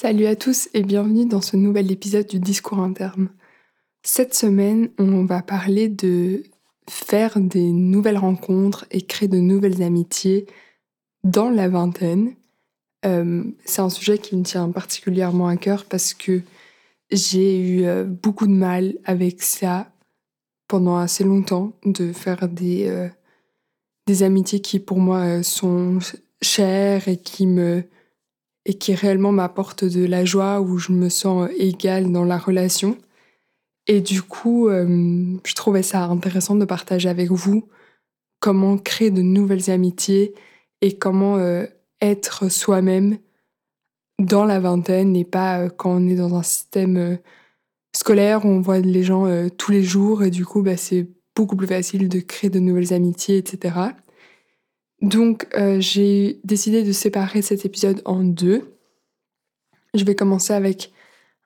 Salut à tous et bienvenue dans ce nouvel épisode du discours interne. Cette semaine, on va parler de faire des nouvelles rencontres et créer de nouvelles amitiés dans la vingtaine. Euh, c'est un sujet qui me tient particulièrement à cœur parce que j'ai eu euh, beaucoup de mal avec ça pendant assez longtemps, de faire des, euh, des amitiés qui pour moi sont chères et qui me et qui réellement m'apportent de la joie, où je me sens égale dans la relation. Et du coup, je trouvais ça intéressant de partager avec vous comment créer de nouvelles amitiés et comment être soi-même dans la vingtaine et pas quand on est dans un système scolaire où on voit les gens tous les jours et du coup bah, c'est beaucoup plus facile de créer de nouvelles amitiés, etc. Donc j'ai décidé de séparer cet épisode en deux. Je vais commencer avec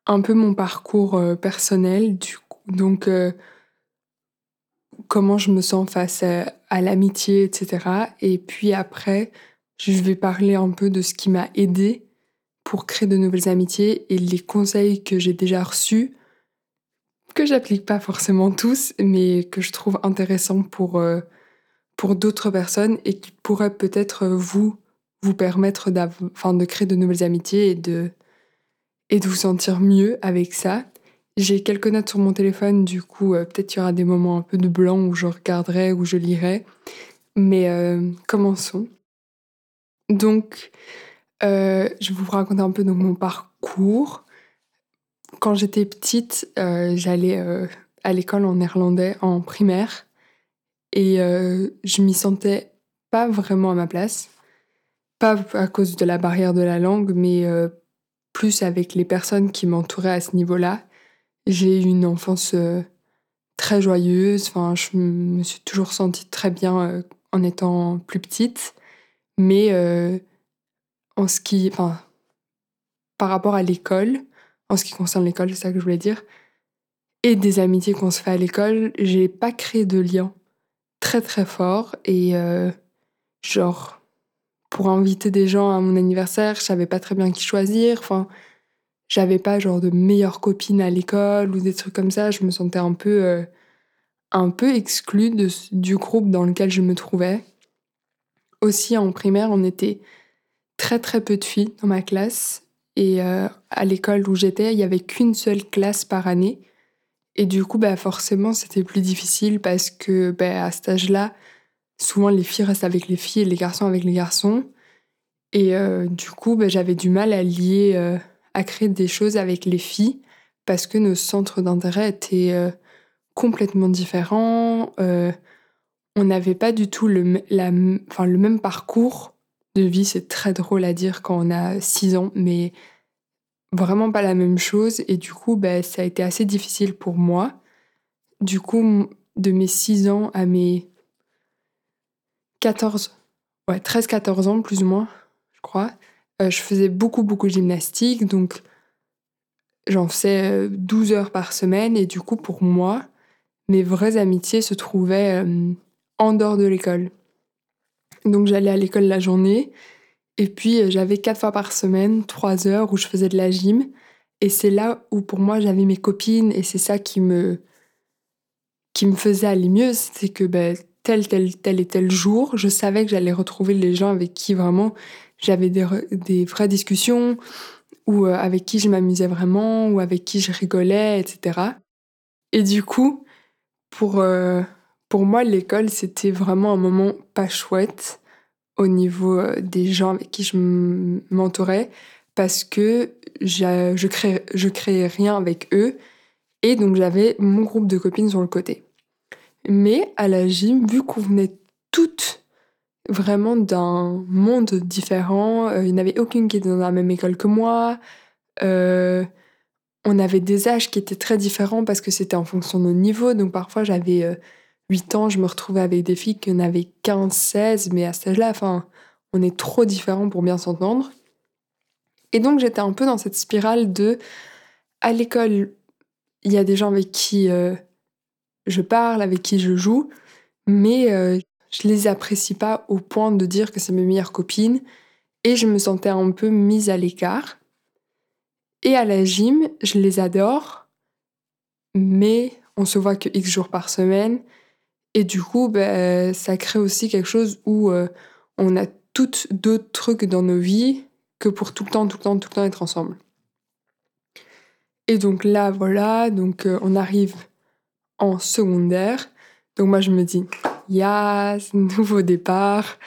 un peu mon parcours personnel, du coup, donc comment je me sens face à, à l'amitié, etc. Et puis après, je vais parler un peu de ce qui m'a aidé pour créer de nouvelles amitiés et les conseils que j'ai déjà reçus, que j'applique pas forcément tous, mais que je trouve intéressants pour, euh, pour d'autres personnes et qui pourraient peut-être vous vous permettre de créer de nouvelles amitiés et de, et de vous sentir mieux avec ça. J'ai quelques notes sur mon téléphone, du coup, euh, peut-être qu'il y aura des moments un peu de blanc où je regarderai, où je lirai. Mais euh, commençons. Donc, euh, je vais vous raconter un peu donc, mon parcours. Quand j'étais petite, euh, j'allais euh, à l'école en néerlandais en primaire et je m'y sentais pas vraiment à ma place. Pas à cause de la barrière de la langue, mais plus avec les personnes qui m'entouraient à ce niveau-là. J'ai eu une enfance très joyeuse. Enfin, je me suis toujours sentie très bien en étant plus petite. Mais euh, en ce qui, enfin, par rapport à l'école, en ce qui concerne l'école, c'est ça que je voulais dire, et des amitiés qu'on se fait à l'école, j'ai pas créé de lien très très fort et euh, genre pour inviter des gens à mon anniversaire, je savais pas très bien qui choisir. Enfin, j'avais pas genre de meilleure copine à l'école ou des trucs comme ça. Je me sentais un peu euh, un peu exclue du groupe dans lequel je me trouvais. Aussi, en primaire, on était très très peu de filles dans ma classe. Et euh, à l'école où j'étais, il n'y avait qu'une seule classe par année. Et du coup, bah, forcément, c'était plus difficile parce que bah, à cet âge-là, souvent les filles restent avec les filles et les garçons avec les garçons. Et euh, du coup, bah, j'avais du mal à lier, euh, à créer des choses avec les filles parce que nos centres d'intérêt étaient complètement différents on n'avait pas du tout le, le même parcours de vie. C'est très drôle à dire quand on a 6 ans, mais vraiment pas la même chose. Et du coup, bah, ça a été assez difficile pour moi. Du coup, de mes 6 ans à mes 14, ouais, 13-14 ans plus ou moins, je crois, euh, je faisais beaucoup, beaucoup de gymnastique. Donc, j'en faisais 12 euh, heures par semaine. Et du coup, pour moi, mes vraies amitiés se trouvaient euh, en dehors de l'école. Donc j'allais à l'école la journée et puis euh, j'avais quatre fois par semaine, trois heures où je faisais de la gym. Et c'est là où pour moi j'avais mes copines et c'est ça qui me, qui me faisait aller mieux. C'était que ben, tel, tel, tel et tel jour, je savais que j'allais retrouver les gens avec qui vraiment j'avais des, des vraies discussions ou euh, avec qui je m'amusais vraiment ou avec qui je rigolais, etc. Et du coup, pour... Euh, pour moi, l'école, c'était vraiment un moment pas chouette au niveau euh, des gens avec qui je m'entourais parce que je créais, je créais rien avec eux et donc j'avais mon groupe de copines sur le côté. Mais à la gym, vu qu'on venait toutes vraiment d'un monde différent, euh, il n'y avait aucune qui était dans la même école que moi, euh, on avait des âges qui étaient très différents parce que c'était en fonction de nos niveaux, donc parfois j'avais 8 ans, je me retrouvais avec des filles qui n'avaient 15, 16, mais à cet âge-là, enfin, on est trop différents pour bien s'entendre. Et donc j'étais un peu dans cette spirale de, à l'école, il y a des gens avec qui euh, je parle, avec qui je joue, mais euh, je les apprécie pas au point de dire que c'est mes meilleures copines, et je me sentais un peu mise à l'écart. Et à la gym, je les adore, mais on se voit que X jours par semaine. Et du coup, ben, ça crée aussi quelque chose où euh, on a toutes d'autres trucs dans nos vies que pour tout le temps, tout le temps, tout le temps être ensemble. Et donc là, voilà, donc euh, on arrive en secondaire. Donc moi, je me dis, yes, nouveau départ.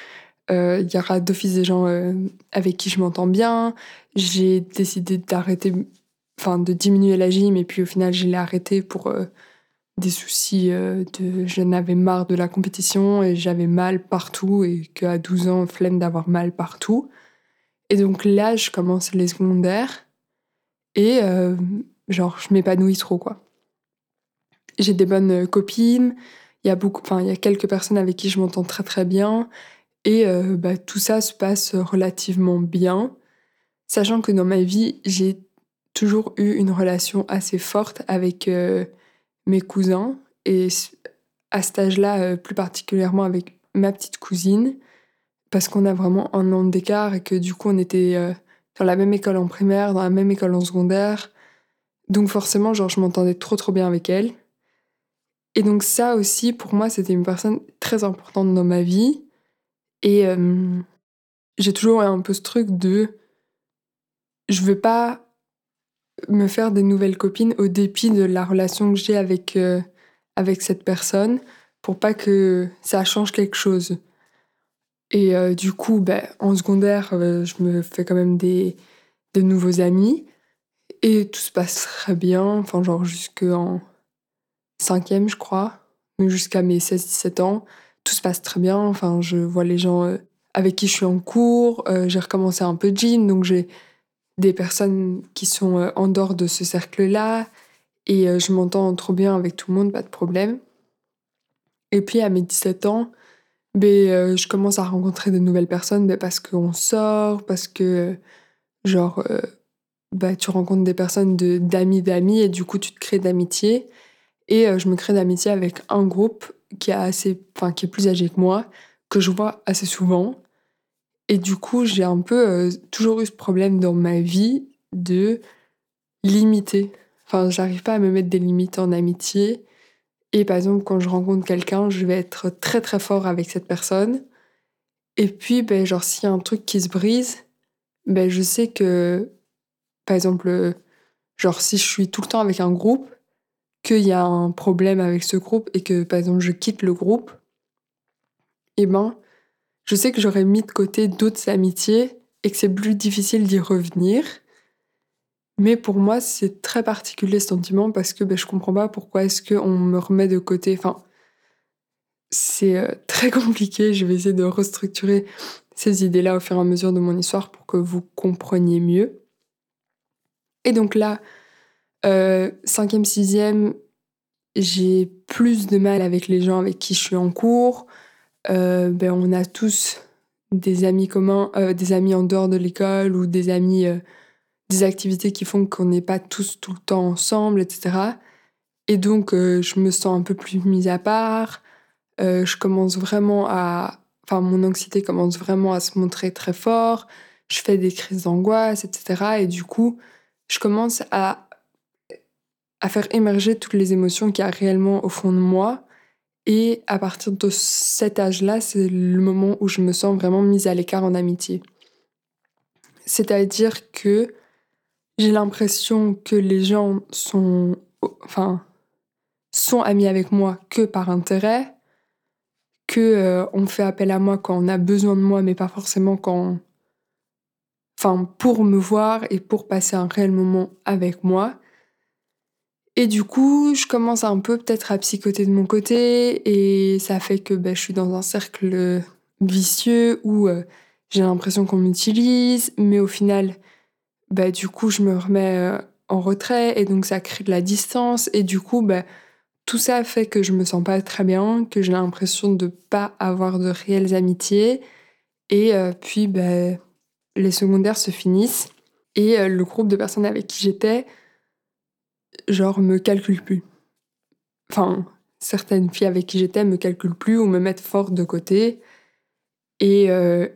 Euh, il y aura d'office des gens avec qui je m'entends bien. J'ai décidé d'arrêter, enfin de diminuer la gym et puis au final, je l'ai arrêté pour des soucis euh, de j'en avais marre de la compétition et j'avais mal partout et qu'à 12 ans flemme d'avoir mal partout. Et donc là je commence les secondaires et euh, genre je m'épanouis trop quoi. J'ai des bonnes euh, copines il y a beaucoup enfin il y a quelques personnes avec qui je m'entends très très bien et bah, tout ça se passe relativement bien sachant que dans ma vie j'ai toujours eu une relation assez forte avec mes cousins et à cet âge-là, euh, plus particulièrement avec ma petite cousine, parce qu'on a vraiment un an d'écart et que du coup on était euh, dans la même école en primaire, dans la même école en secondaire. Donc forcément, genre, je m'entendais trop trop bien avec elle. Et donc ça aussi, pour moi, c'était une personne très importante dans ma vie. Et euh, j'ai toujours un peu ce truc de... Je veux pas me faire des nouvelles copines au dépit de la relation que j'ai avec, euh, avec cette personne pour pas que ça change quelque chose. Et euh, du coup, ben, en secondaire, euh, je me fais quand même des, des nouveaux amis. Et tout se passe très bien, enfin genre jusqu'en cinquième, je crois, jusqu'à mes 16-17 ans, tout se passe très bien, enfin je vois les gens avec qui je suis en cours, j'ai recommencé un peu de gym, donc j'ai des personnes qui sont euh, en dehors de ce cercle-là et euh, je m'entends trop bien avec tout le monde, pas de problème. Et puis à mes 17 ans, ben, euh, je commence à rencontrer de nouvelles personnes ben, parce qu'on sort, parce que genre bah, tu rencontres des personnes d'amis d'amis et du coup tu te crées d'amitié. Et je me crée d'amitié avec un groupe qui, a assez, qui est plus âgé que moi, que je vois assez souvent et du coup, j'ai un peu euh, toujours eu ce problème dans ma vie de limiter. Enfin, j'arrive pas à me mettre des limites en amitié. Et par exemple, quand je rencontre quelqu'un, je vais être très très fort avec cette personne. Et puis, ben, genre, s'il y a un truc qui se brise, ben, je sais que, par exemple, genre, si je suis tout le temps avec un groupe, qu'il y a un problème avec ce groupe et que, par exemple, je quitte le groupe, eh ben, je sais que j'aurais mis de côté d'autres amitiés et que c'est plus difficile d'y revenir. Mais pour moi, c'est très particulier ce sentiment parce que ben, je comprends pas pourquoi est-ce qu'on me remet de côté. Enfin, c'est euh, très compliqué. Je vais essayer de restructurer ces idées-là au fur et à mesure de mon histoire pour que vous compreniez mieux. Et donc là, euh, cinquième, sixième, j'ai plus de mal avec les gens avec qui je suis en cours. Euh, ben, on a tous des amis communs, euh, des amis en dehors de l'école ou des amis, euh, des activités qui font qu'on n'est pas tous tout le temps ensemble, etc. Et donc, je me sens un peu plus mise à part. je commence vraiment à. Enfin, mon anxiété commence vraiment à se montrer très fort. Je fais des crises d'angoisse, etc. Et du coup, je commence à, à faire émerger toutes les émotions qu'il y a réellement au fond de moi et à partir de cet âge-là, c'est le moment où je me sens vraiment mise à l'écart en amitié. C'est-à-dire que j'ai l'impression que les gens sont, enfin, sont amis avec moi que par intérêt, que euh, on fait appel à moi quand on a besoin de moi, mais pas forcément quand, enfin, pour me voir et pour passer un réel moment avec moi. Et du coup, je commence un peu peut-être à psychoter de mon côté et ça fait que ben, je suis dans un cercle vicieux où euh, j'ai l'impression qu'on m'utilise, mais au final, bah, du coup, je me remets euh, en retrait et donc ça crée de la distance et du coup, bah, tout ça fait que je me sens pas très bien, que j'ai l'impression de pas avoir de réelles amitiés et euh, puis bah, les secondaires se finissent et le groupe de personnes avec qui j'étais genre, me calcule plus. Enfin, certaines filles avec qui j'étais me calculent plus ou me mettent fort de côté. Et, euh,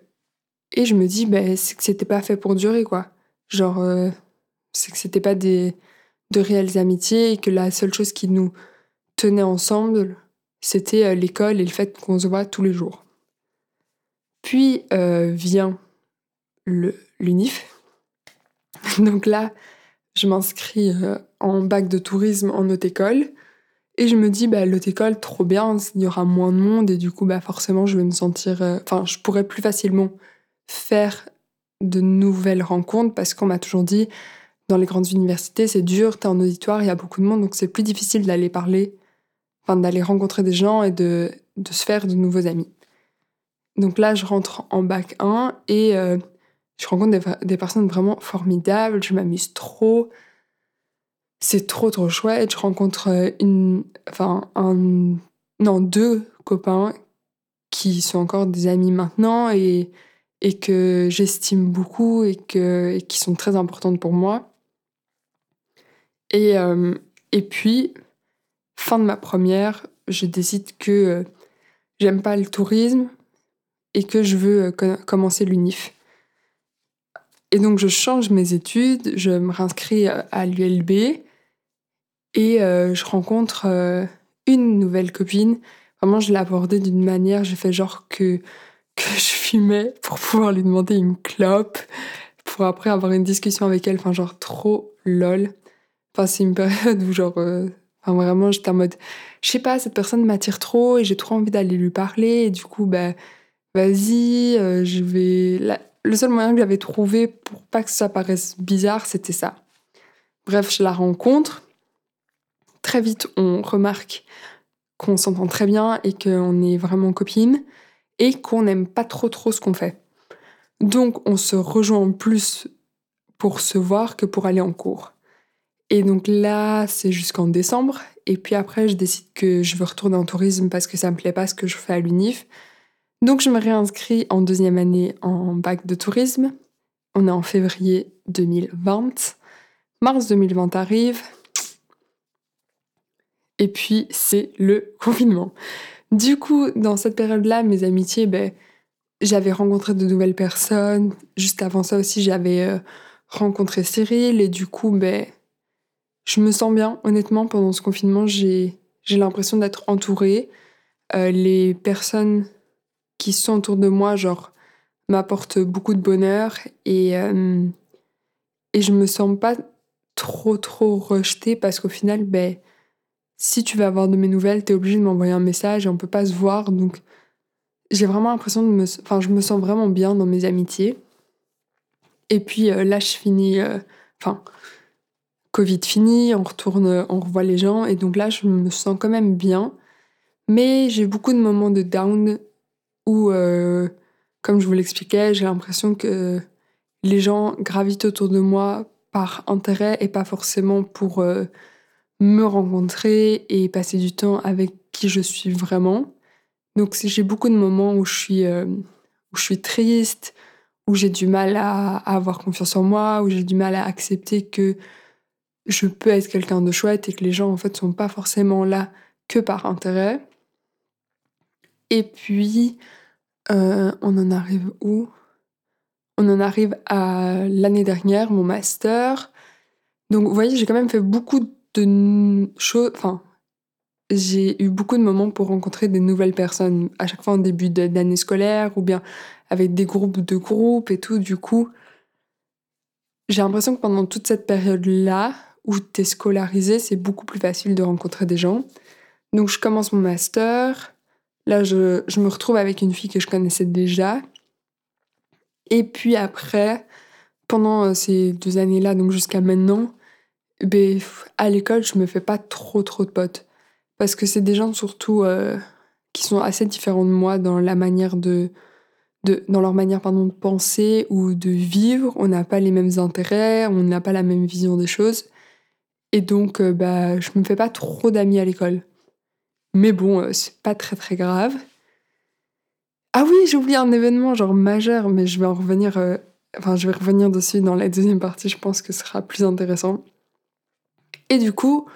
et je me dis, ben, c'est que c'était pas fait pour durer, quoi. Genre, euh, c'est que c'était pas des de réelles amitiés et que la seule chose qui nous tenait ensemble, c'était euh, l'école et le fait qu'on se voit tous les jours. Puis vient l'UNIF. Donc là, je m'inscris en bac de tourisme en haute école. Et je me dis, bah, l'haute école, trop bien, il y aura moins de monde et du coup, bah, forcément, je vais me sentir. Enfin, je pourrais plus facilement faire de nouvelles rencontres parce qu'on m'a toujours dit, dans les grandes universités, c'est dur, t'es en auditoire, il y a beaucoup de monde, donc c'est plus difficile d'aller parler, d'aller rencontrer des gens et de, de se faire de nouveaux amis. Donc là, je rentre en bac 1 et euh, je rencontre des, personnes vraiment formidables, je m'amuse trop. C'est trop trop chouette. Je rencontre euh, une, enfin un, non deux copains qui sont encore des amis maintenant et, et que j'estime beaucoup et, que, qui sont très importantes pour moi. Et, euh, et puis, fin de ma première, je décide que euh, j'aime pas le tourisme et que je veux commencer l'UNIF. Et donc, je change mes études, je me réinscris à l'ULB et je rencontre une nouvelle copine. Vraiment, je l'ai abordée d'une manière, j'ai fait genre que, que je fumais pour pouvoir lui demander une clope, pour après avoir une discussion avec elle. Enfin, genre trop lol. Enfin, c'est une période où, genre, euh, enfin, vraiment, j'étais en mode, je sais pas, cette personne m'attire trop et j'ai trop envie d'aller lui parler. Et du coup, bah, vas-y, euh, je vais. Le seul moyen que j'avais trouvé pour pas que ça paraisse bizarre, c'était ça. Bref, je la rencontre. Très vite, on remarque qu'on s'entend très bien et qu'on est vraiment copines et qu'on n'aime pas trop trop ce qu'on fait. Donc, on se rejoint plus pour se voir que pour aller en cours. Et donc là, c'est jusqu'en décembre. Et puis après, je décide que je veux retourner en tourisme parce que ça me plaît pas ce que je fais à l'UNIF. Donc je me réinscris en deuxième année en bac de tourisme. On est en février 2020. Mars 2020 arrive. Et puis c'est le confinement. Du coup, dans cette période-là, mes amitiés, ben, j'avais rencontré de nouvelles personnes. Juste avant ça aussi, j'avais euh, rencontré Cyril. Et du coup, ben, je me sens bien, honnêtement, pendant ce confinement, j'ai l'impression d'être entourée. Euh, les personnes qui sont autour de moi, genre, m'apportent beaucoup de bonheur et, euh, et je me sens pas trop, trop rejetée parce qu'au final, ben, si tu veux avoir de mes nouvelles, tu es obligé de m'envoyer un message et on peut pas se voir. Donc, j'ai vraiment l'impression de me. Enfin, je me sens vraiment bien dans mes amitiés. Et puis euh, là, je finis. Enfin, Covid fini, on retourne, on revoit les gens, et donc là, je me sens quand même bien. Mais j'ai beaucoup de moments de down où, euh, comme je vous l'expliquais, j'ai l'impression que les gens gravitent autour de moi par intérêt et pas forcément pour euh, me rencontrer et passer du temps avec qui je suis vraiment. Donc j'ai beaucoup de moments où je suis, euh, où je suis triste, où j'ai du mal à, avoir confiance en moi, où j'ai du mal à accepter que je peux être quelqu'un de chouette et que les gens en fait sont pas forcément là que par intérêt. Et puis, euh, on en arrive où? On en arrive à l'année dernière, mon master. Donc, vous voyez, j'ai quand même fait beaucoup de choses. Enfin, j'ai eu beaucoup de moments pour rencontrer des nouvelles personnes, à chaque fois en début d'année scolaire ou bien avec des groupes de groupes et tout. Du coup, j'ai l'impression que pendant toute cette période-là, où tu es scolarisé, c'est beaucoup plus facile de rencontrer des gens. Donc je commence mon master. Là, je, je, me retrouve avec une fille que je connaissais déjà. Et puis après, pendant euh, ces deux années-là, donc jusqu'à maintenant, ben, à l'école, je me fais pas trop trop de potes. Parce que c'est des gens surtout euh, qui sont assez différents de moi dans la manière de, de dans leur manière pardon, de penser ou de vivre. On n'a pas les mêmes intérêts, on n'a pas la même vision des choses. Et donc, euh, bah, je me fais pas trop d'amis à l'école. Mais bon, euh, c'est pas très très grave. Ah oui, j'ai oublié un événement genre majeur, mais je vais en revenir. Euh, enfin, je vais revenir dessus dans la deuxième partie. Je pense que ce sera plus intéressant. Et du coup,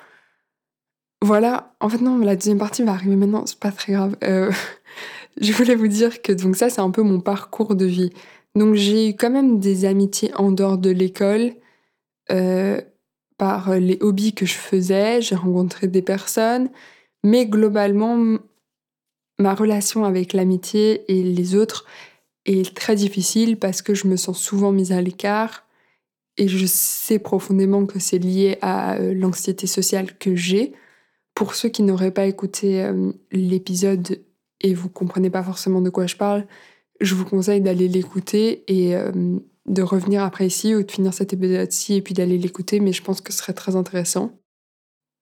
voilà. En fait, non, la deuxième partie va arriver maintenant. C'est pas très grave. je voulais vous dire que donc ça, c'est un peu mon parcours de vie. Donc j'ai eu quand même des amitiés en dehors de l'école euh, par les hobbies que je faisais, j'ai rencontré des personnes, mais globalement, ma relation avec l'amitié et les autres est très difficile parce que je me sens souvent mise à l'écart et je sais profondément que c'est lié à euh, l'anxiété sociale que j'ai. Pour ceux qui n'auraient pas écouté euh, l'épisode et vous comprenez pas forcément de quoi je parle, je vous conseille d'aller l'écouter et euh, de revenir après ici ou de finir cet épisode-ci et puis d'aller l'écouter, mais je pense que ce serait très intéressant.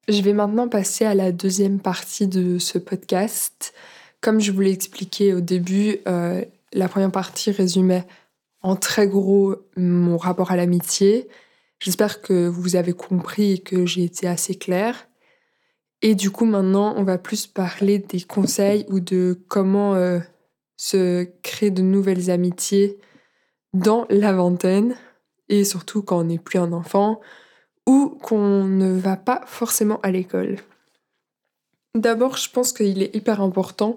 Je vais maintenant passer à la deuxième partie de ce podcast. Comme je vous l'ai expliqué au début, la première partie résumait en très gros mon rapport à l'amitié. J'espère que vous avez compris et que j'ai été assez claire. Et du coup, maintenant, on va plus parler des conseils ou de comment euh, se créer de nouvelles amitiés dans la vingtaine et surtout quand on n'est plus un enfant ou qu'on ne va pas forcément à l'école. D'abord, je pense qu'il est hyper important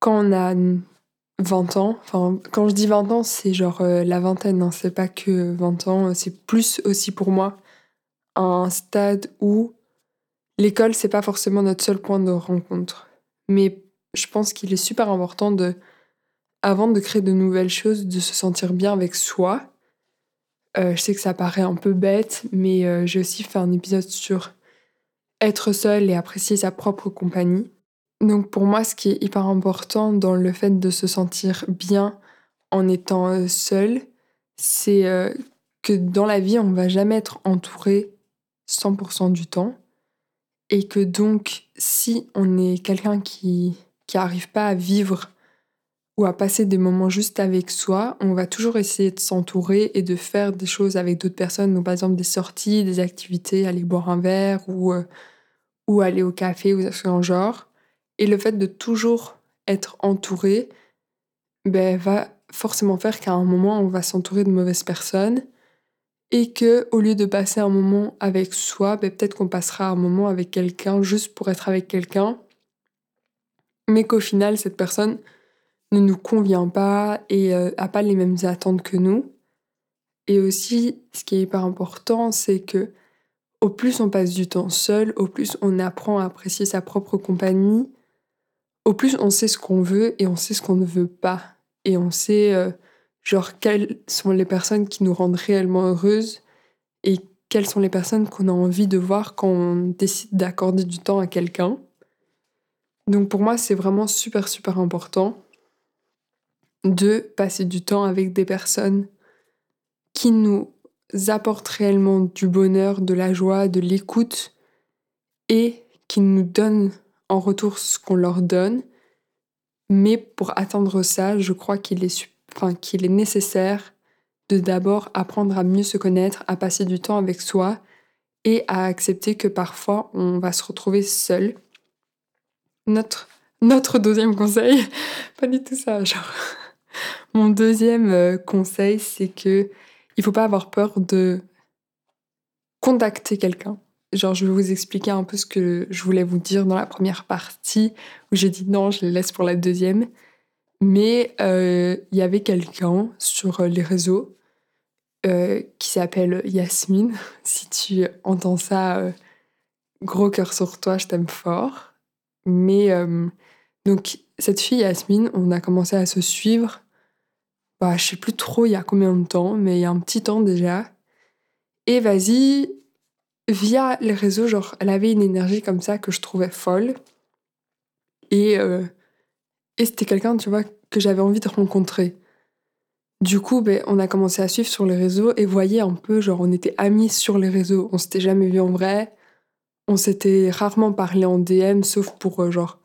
quand on a 20 ans, enfin quand je dis 20 ans, c'est genre euh, la vingtaine, hein, c'est pas que 20 ans, c'est plus aussi pour moi un stade où l'école c'est pas forcément notre seul point de rencontre. Mais je pense qu'il est super important de, avant de créer de nouvelles choses, de se sentir bien avec soi. Euh, je sais que ça paraît un peu bête, mais euh, j'ai aussi fait un épisode sur être seul et apprécier sa propre compagnie. Donc pour moi, ce qui est hyper important dans le fait de se sentir bien en étant euh, seul, c'est que dans la vie, on va jamais être entouré 100% du temps. Et que donc, si on est quelqu'un qui qui n'arrive pas à vivre ou à passer des moments juste avec soi, on va toujours essayer de s'entourer et de faire des choses avec d'autres personnes, donc par exemple des sorties, des activités, aller boire un verre ou, euh, ou aller au café ou ce genre. Et le fait de toujours être entouré ben, va forcément faire qu'à un moment, on va s'entourer de mauvaises personnes et que au lieu de passer un moment avec soi, ben, peut-être qu'on passera un moment avec quelqu'un juste pour être avec quelqu'un mais qu'au final, cette personne ne nous convient pas et euh, pas les mêmes attentes que nous. Et aussi, ce qui est hyper important, c'est que au plus on passe du temps seul, au plus on apprend à apprécier sa propre compagnie, au plus on sait ce qu'on veut et on sait ce qu'on ne veut pas. Et on sait, euh, genre, quelles sont les personnes qui nous rendent réellement heureuses et quelles sont les personnes qu'on a envie de voir quand on décide d'accorder du temps à quelqu'un. Donc pour moi, c'est vraiment super, super important de passer du temps avec des personnes qui nous apportent réellement du bonheur, de la joie, de l'écoute et qui nous donnent en retour ce qu'on leur donne. Mais pour atteindre ça, je crois qu'il est, qu'il est nécessaire de d'abord apprendre à mieux se connaître, à passer du temps avec soi et à accepter que parfois on va se retrouver seul notre, notre deuxième conseil, pas du tout ça, genre. Mon deuxième euh, conseil, c'est que il faut pas avoir peur de contacter quelqu'un. Genre, je vais vous expliquer un peu ce que je voulais vous dire dans la première partie, où j'ai dit non, je les laisse pour la deuxième. Mais euh, il y avait quelqu'un sur les réseaux euh, qui s'appelle Yasmine. Si tu entends ça, gros cœur sur toi, je t'aime fort. Mais euh, donc, cette fille, Yasmine, on a commencé à se suivre, bah, je sais plus trop il y a combien de temps, mais il y a un petit temps déjà. Et vas-y, via les réseaux, genre, elle avait une énergie comme ça que je trouvais folle. Et, euh, et c'était quelqu'un, tu vois, que j'avais envie de rencontrer. Du coup, ben, on a commencé à suivre sur les réseaux et voyez un peu, genre, on était amis sur les réseaux. On s'était jamais vu en vrai. On s'était rarement parlé en DM, sauf pour euh, genre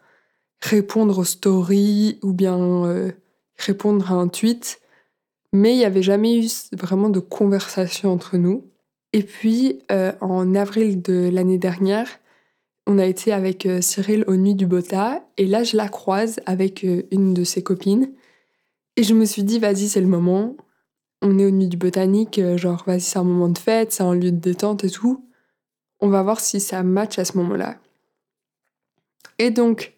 répondre aux stories ou bien euh, répondre à un tweet. Mais il n'y avait jamais eu vraiment de conversation entre nous. Et puis, euh, en avril de l'année dernière, on a été avec Cyril aux Nuits du Bota. Et là, je la croise avec une de ses copines. Et je me suis dit, vas-y, c'est le moment. On est aux Nuits du Botanique, genre, vas-y, c'est un moment de fête, c'est un lieu de détente et tout. On va voir si ça match à ce moment-là. Et donc,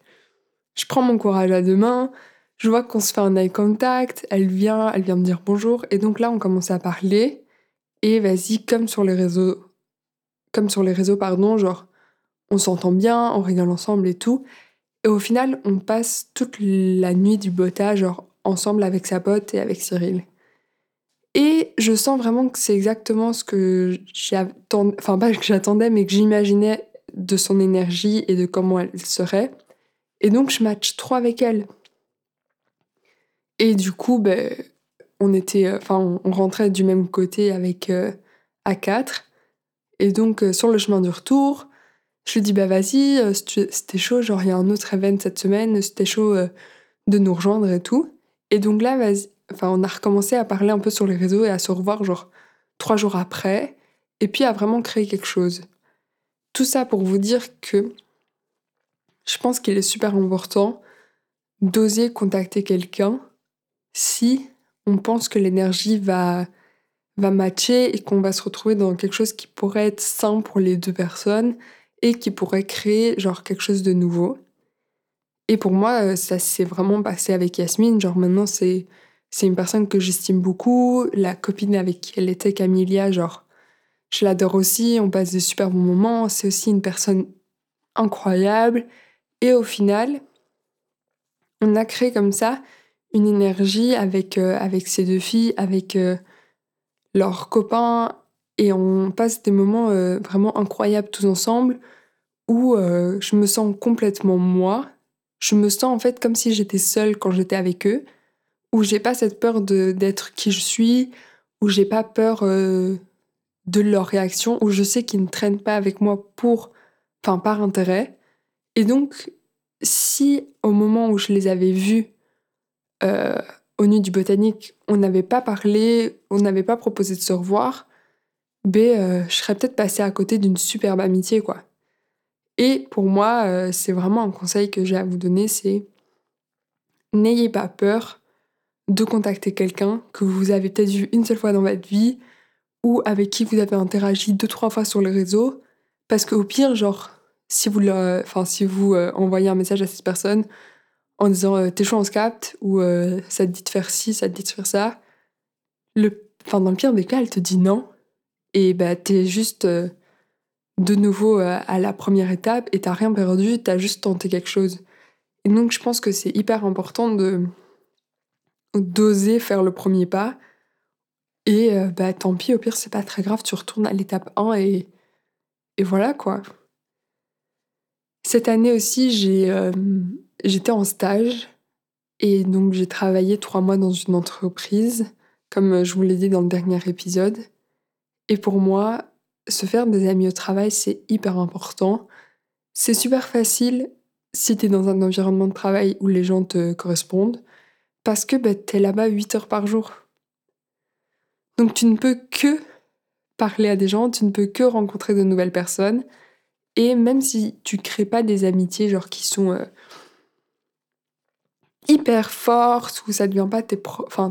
je prends mon courage à deux mains, je vois qu'on se fait un eye contact, elle vient, elle vient me dire bonjour, et donc là, on commence à parler. Et vas-y, comme sur les réseaux, comme sur les réseaux, pardon, genre, on s'entend bien, on rigole ensemble et tout. Et au final, on passe toute la nuit du bota, genre, ensemble avec sa pote et avec Cyril. Et je sens vraiment que c'est exactement ce que j'attendais, enfin pas que j'attendais, mais que j'imaginais de son énergie et de comment elle serait. Et donc je match trop avec elle. Et du coup, ben, on était, euh, enfin, on rentrait du même côté avec euh, A4. Et donc, euh, sur le chemin du retour, je lui dis, bah vas-y, c'était chaud, genre il y a un autre event cette semaine, c'était chaud de nous rejoindre et tout. Et donc là, enfin, on a recommencé à parler un peu sur les réseaux et à se revoir, genre trois jours après, et puis à vraiment créer quelque chose. Tout ça pour vous dire que je pense qu'il est super important d'oser contacter quelqu'un si on pense que l'énergie va, va matcher et qu'on va se retrouver dans quelque chose qui pourrait être sain pour les deux personnes et qui pourrait créer genre quelque chose de nouveau. Et pour moi, euh, ça s'est vraiment passé avec Yasmine. Genre maintenant, c'est c'est une personne que j'estime beaucoup. La copine avec qui elle était, Camilia, genre, je l'adore aussi. On passe de super bons moments. C'est aussi une personne incroyable. Et au final, on a créé comme ça une énergie avec, euh, avec ces deux filles, avec euh, leurs copains, et on passe des moments euh, vraiment incroyables tous ensemble où je me sens complètement moi. Je me sens en fait comme si j'étais seule quand j'étais avec eux, où j'ai pas cette peur d'être qui je suis, où j'ai pas peur de leur réaction, où je sais qu'ils ne traînent pas avec moi pour, enfin par intérêt. Et donc, si au moment où je les avais vus euh, au Nuit du Botanique, on n'avait pas parlé, on n'avait pas proposé de se revoir, ben, euh, je serais peut-être passée à côté d'une superbe amitié, quoi. Et pour moi, euh, c'est vraiment un conseil que j'ai à vous donner, c'est n'ayez pas peur de contacter quelqu'un que vous avez peut-être vu une seule fois dans votre vie ou avec qui vous avez interagi deux trois fois sur les réseaux, parce qu'au pire, genre, si vous, si vous envoyez un message à cette personne, en disant euh, t'es chaud, on se capte, ou euh, ça te dit de faire ci, ça te dit de faire ça. Le, enfin, dans le pire des cas, elle te dit non, et bah t'es juste euh, de nouveau à la première étape et t'as rien perdu, t'as juste tenté quelque chose. Et donc je pense que c'est hyper important de d'oser faire le premier pas. Et bah tant pis, au pire c'est pas très grave, tu retournes à l'étape 1 et, et voilà quoi. Cette année aussi, j'ai J'étais en stage et donc j'ai travaillé trois mois dans une entreprise, comme je vous l'ai dit dans le dernier épisode. Et pour moi, se faire des amis au travail, c'est hyper important. C'est super facile si tu es dans un environnement de travail où les gens te correspondent, parce que bah, tu es là-bas 8 heures par jour. Donc tu ne peux que parler à des gens, tu ne peux que rencontrer de nouvelles personnes. Et même si tu crées pas des amitiés genre qui sont euh, hyper forte ou ça devient pas tes,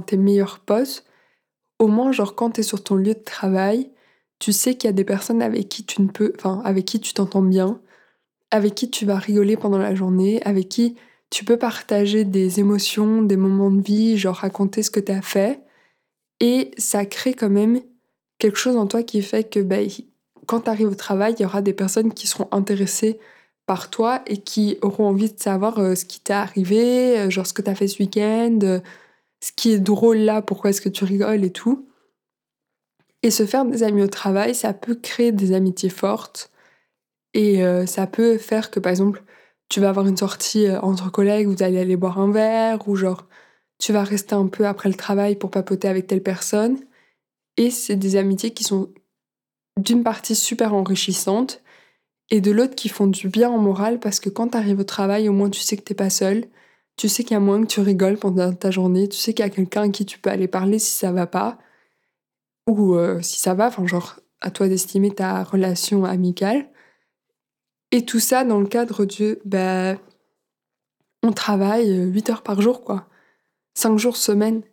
tes meilleurs potes, au moins, genre, quand tu es sur ton lieu de travail, tu sais qu'il y a des personnes avec qui tu ne peux, enfin, avec qui tu t'entends bien, avec qui tu vas rigoler pendant la journée, avec qui tu peux partager des émotions, des moments de vie, genre raconter ce que tu as fait. Et ça crée quand même quelque chose en toi qui fait que bah, quand tu arrives au travail, il y aura des personnes qui seront intéressées par toi et qui auront envie de savoir euh, ce qui t'est arrivé, euh, genre ce que t'as fait ce week-end, euh, ce qui est drôle là, pourquoi est-ce que tu rigoles et tout. Et se faire des amis au travail, ça peut créer des amitiés fortes et ça peut faire que par exemple, tu vas avoir une sortie entre collègues, vous allez aller boire un verre ou genre tu vas rester un peu après le travail pour papoter avec telle personne. Et c'est des amitiés qui sont d'une partie super enrichissantes et de l'autre qui font du bien en moral parce que quand tu arrives au travail, au moins tu sais que t'es pas seul, tu sais qu'il y a moins que tu rigoles pendant ta journée, tu sais qu'il y a quelqu'un à qui tu peux aller parler si ça va pas, ou euh, si ça va, enfin genre à toi d'estimer ta relation amicale. Et tout ça dans le cadre de, bah, on travaille 8 heures par jour, quoi. 5 jours semaine.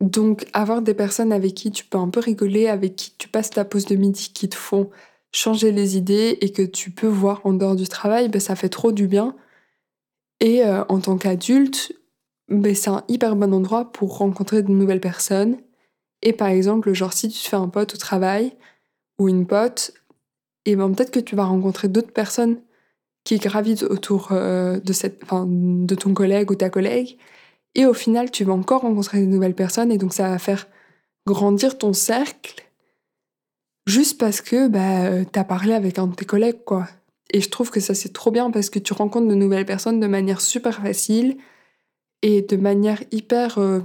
Donc avoir des personnes avec qui tu peux un peu rigoler, avec qui tu passes ta pause de midi, qui te font changer les idées et que tu peux voir en dehors du travail, ben, ça fait trop du bien. Et euh, en tant qu'adulte, ben, c'est un hyper bon endroit pour rencontrer de nouvelles personnes Et par exemple, genre si tu te fais un pote au travail ou une pote, et ben peut-être que tu vas rencontrer d'autres personnes qui gravitent autour euh, de, cette, de ton collègue ou ta collègue. Et au final, tu vas encore rencontrer de nouvelles personnes et donc ça va faire grandir ton cercle juste parce que bah, tu as parlé avec un de tes collègues, quoi. Et je trouve que ça, c'est trop bien parce que tu rencontres de nouvelles personnes de manière super facile et de manière hyper euh,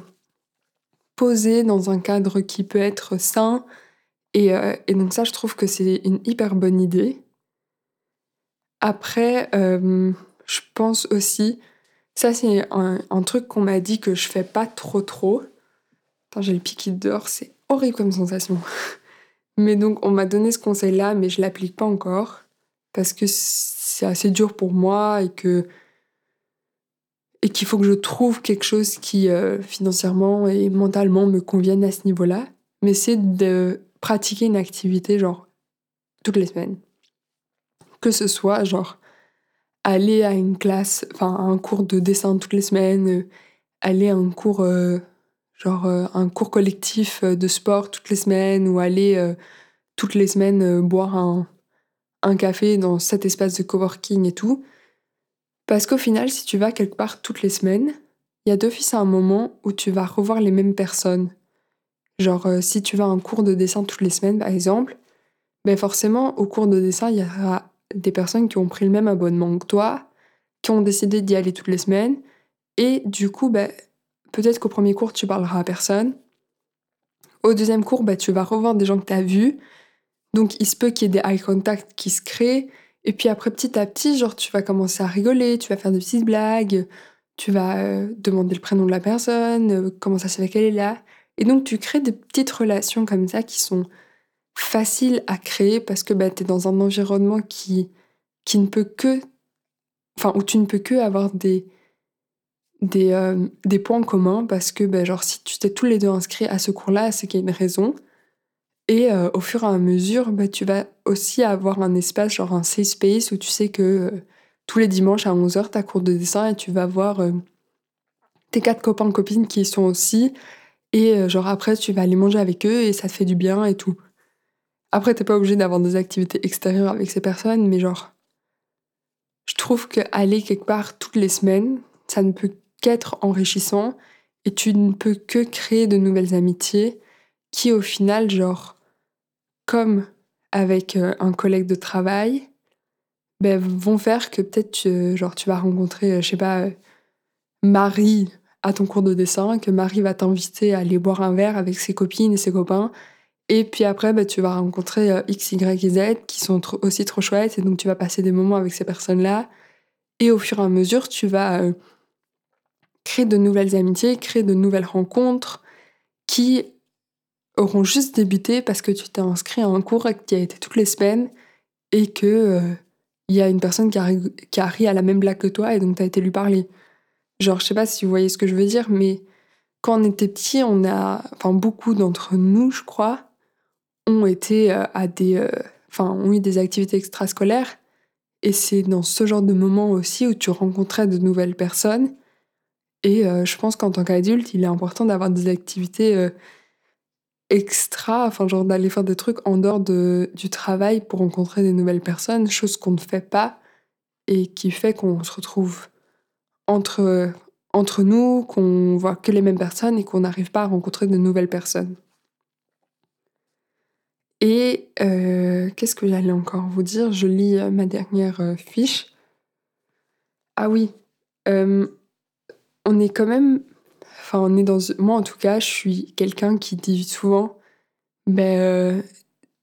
posée dans un cadre qui peut être sain. Et, euh, et donc ça, je trouve que c'est une hyper bonne idée. Après, euh, je pense aussi, ça c'est un, truc qu'on m'a dit que je fais pas trop trop. J'ai le piquet dehors, c'est horrible comme sensation. Mais donc, on m'a donné ce conseil-là, mais je l'applique pas encore parce que c'est assez dur pour moi et que et qu'il faut que je trouve quelque chose qui euh, financièrement et mentalement me convienne à ce niveau-là. Mais c'est de pratiquer une activité genre toutes les semaines. Que ce soit genre aller à une classe, enfin un cours de dessin toutes les semaines, euh, aller à un cours euh, genre euh, un cours collectif euh, de sport toutes les semaines ou aller euh, toutes les semaines boire un, un café dans cet espace de coworking et tout. Parce qu'au final, si tu vas quelque part toutes les semaines, il y a d'office un moment où tu vas revoir les mêmes personnes. Genre, si tu vas à un cours de dessin toutes les semaines, par exemple, ben forcément, au cours de dessin, il y aura des personnes qui ont pris le même abonnement que toi, qui ont décidé d'y aller toutes les semaines. Et du coup, ben, Peut-être qu'au premier cours, tu parleras à personne. Au deuxième cours, bah, tu vas revoir des gens que tu as vus. Donc, il se peut qu'il y ait des eye contact qui se créent. Et puis après, petit à petit, genre, tu vas commencer à rigoler, tu vas faire des petites blagues, tu vas euh, demander le prénom de la personne, euh, comment ça se fait qu'elle est là. Et donc, tu crées des petites relations comme ça qui sont faciles à créer parce que bah, tu es dans un environnement qui, qui ne peut que. Enfin, où tu ne peux que avoir des, des, euh, des points communs parce que, ben, genre, si tu t'es tous les deux inscrits à ce cours-là, c'est qu'il y a une raison. Et euh, au fur et à mesure, ben, tu vas aussi avoir un espace, genre un safe space, où tu sais que euh, tous les dimanches à 11h, tu as cours de dessin et tu vas voir tes quatre copains copines qui y sont aussi. Et genre après, tu vas aller manger avec eux et ça te fait du bien et tout. Après, t'es pas obligé d'avoir des activités extérieures avec ces personnes, mais genre, je trouve que aller quelque part toutes les semaines, ça ne peut qu'être enrichissant et tu ne peux que créer de nouvelles amitiés qui au final, genre, comme avec euh, un collègue de travail, ben, vont faire que peut-être tu, genre, tu vas rencontrer, euh, je sais pas, euh, Marie à ton cours de dessin, que Marie va t'inviter à aller boire un verre avec ses copines et ses copains. Et puis après, ben, tu vas rencontrer X, Y et Z qui sont aussi trop chouettes et donc tu vas passer des moments avec ces personnes-là. Et au fur et à mesure, tu vas créer de nouvelles amitiés, créer de nouvelles rencontres qui auront juste débuté parce que tu t'es inscrit à un cours qui a été toutes les semaines et que euh, il y a une personne qui a, ri à la même blague que toi et donc tu as été lui parler. Genre, je sais pas si vous voyez ce que je veux dire, mais quand on était petit, on a, enfin beaucoup d'entre nous, je crois, ont été euh, à des, euh, ont eu des activités extrascolaires et c'est dans ce genre de moment aussi où tu rencontrais de nouvelles personnes et euh, je pense qu'en tant qu'adulte, il est important d'avoir des activités euh, extra, enfin genre d'aller faire des trucs en dehors de, du travail pour rencontrer des nouvelles personnes, chose qu'on ne fait pas et qui fait qu'on se retrouve entre, entre nous, qu'on voit que les mêmes personnes et qu'on n'arrive pas à rencontrer de nouvelles personnes. Et euh, qu'est-ce que j'allais encore vous dire? Je lis ma dernière fiche. Ah oui, on est quand même. Enfin, on est dans. Moi, en tout cas, je suis quelqu'un qui dit souvent ben, euh,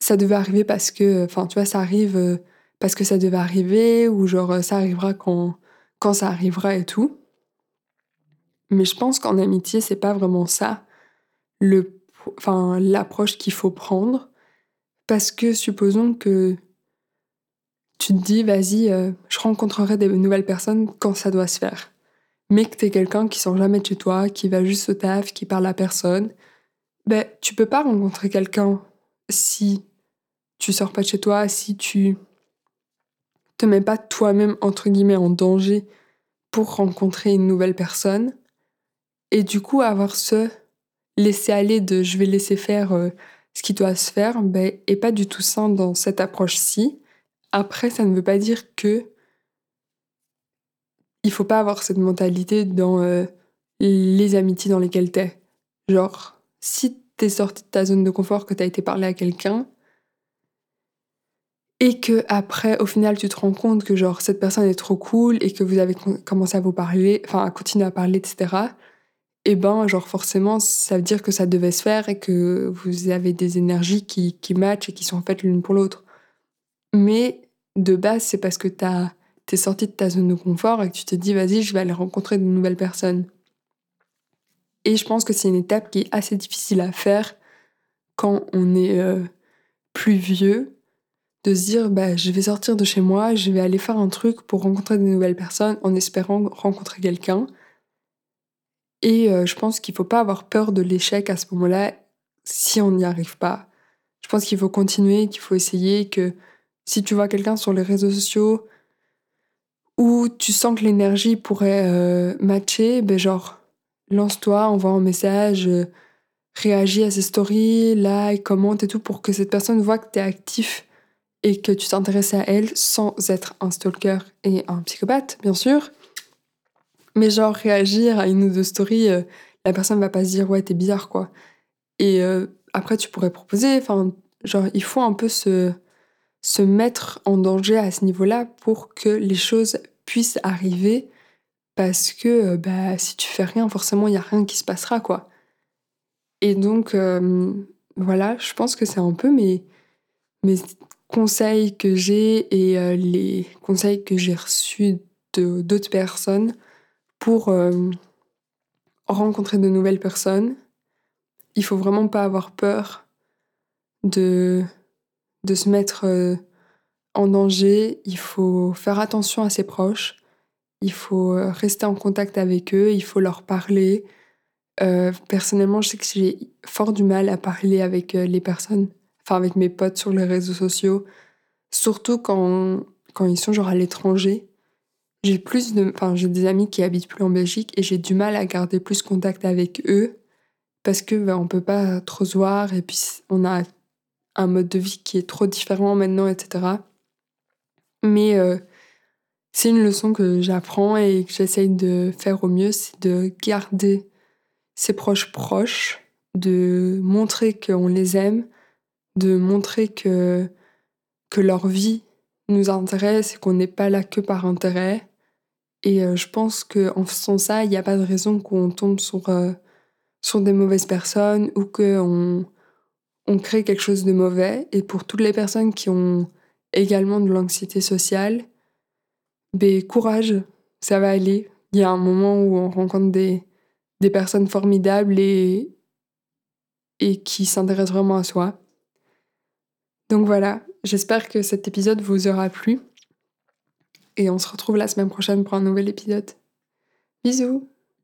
ça devait arriver parce que. Enfin, tu vois, ça arrive euh, parce que ça devait arriver, ou genre, ça arrivera quand, quand ça arrivera et tout. Mais je pense qu'en amitié, c'est pas vraiment ça le, enfin, l'approche qu'il faut prendre. Parce que supposons que tu te dis, vas-y, euh, je rencontrerai des nouvelles personnes quand ça doit se faire mais que t'es quelqu'un qui sort jamais de chez toi, qui va juste au taf, qui parle à personne, ben tu peux pas rencontrer quelqu'un si tu sors pas de chez toi, si tu te mets pas toi-même entre guillemets en danger pour rencontrer une nouvelle personne et du coup avoir ce laisser aller de je vais laisser faire euh, ce qui doit se faire ben, est pas du tout sain dans cette approche-ci. Après, ça ne veut pas dire que il faut pas avoir cette mentalité dans euh, les amitiés dans lesquelles t'es. Genre, si t'es sorti de ta zone de confort, que t'as été parler à quelqu'un, et que après, au final, tu te rends compte que genre cette personne est trop cool et que vous avez commencé à vous parler, enfin à continuer à parler, etc. Et eh ben, genre forcément, ça veut dire que ça devait se faire et que vous avez des énergies qui, qui matchent et qui sont faites l'une pour l'autre. Mais de base, c'est parce que t'as t'es sorti de ta zone de confort et que tu te dis, vas-y, je vais aller rencontrer de nouvelles personnes. Et je pense que c'est une étape qui est assez difficile à faire quand on est euh, plus vieux, de se dire, bah, je vais sortir de chez moi, je vais aller faire un truc pour rencontrer de nouvelles personnes en espérant rencontrer quelqu'un. Et euh, je pense qu'il ne faut pas avoir peur de l'échec à ce moment-là si on n'y arrive pas. Je pense qu'il faut continuer, qu'il faut essayer, que si tu vois quelqu'un sur les réseaux sociaux, où tu sens que l'énergie pourrait euh, matcher, ben genre, lance-toi, envoie un message, euh, réagis à ses stories, like, commente et tout pour que cette personne voit que tu es actif et que tu t'intéresses à elle sans être un stalker et un psychopathe, bien sûr. Mais genre, réagir à une ou deux stories, euh, la personne va pas se dire ouais, t'es bizarre quoi. Et après, tu pourrais proposer, enfin, genre, il faut un peu se se mettre en danger à ce niveau-là pour que les choses puissent arriver parce que euh, bah, si tu fais rien, forcément, il n'y a rien qui se passera, quoi. Et donc, euh, voilà, je pense que c'est un peu mes, mes conseils que j'ai et euh, les conseils que j'ai reçus de d'autres personnes pour rencontrer de nouvelles personnes. Il faut vraiment pas avoir peur de de se mettre euh, en danger, il faut faire attention à ses proches, il faut euh, rester en contact avec eux, il faut leur parler. Euh, personnellement, je sais que j'ai fort du mal à parler avec les personnes, enfin avec mes potes sur les réseaux sociaux, surtout quand, quand ils sont genre à l'étranger. J'ai plus de, enfin j'ai des amis qui habitent plus en Belgique et j'ai du mal à garder plus contact avec eux parce que ben, on peut pas trop se voir et puis on a un mode de vie qui est trop différent maintenant, etc. Mais euh, c'est une leçon que j'apprends et que j'essaye de faire au mieux, c'est de garder ses proches proches, de montrer qu'on les aime, de montrer que, que leur vie nous intéresse et qu'on n'est pas là que par intérêt. Et euh, je pense qu'en faisant ça, il n'y a pas de raison qu'on tombe sur, euh, sur des mauvaises personnes ou qu'on on crée quelque chose de mauvais. Et pour toutes les personnes qui ont également de l'anxiété sociale, ben, courage, ça va aller. Il y a un moment où on rencontre des, personnes formidables et, et qui s'intéressent vraiment à soi. Donc voilà, j'espère que cet épisode vous aura plu. Et on se retrouve la semaine prochaine pour un nouvel épisode. Bisous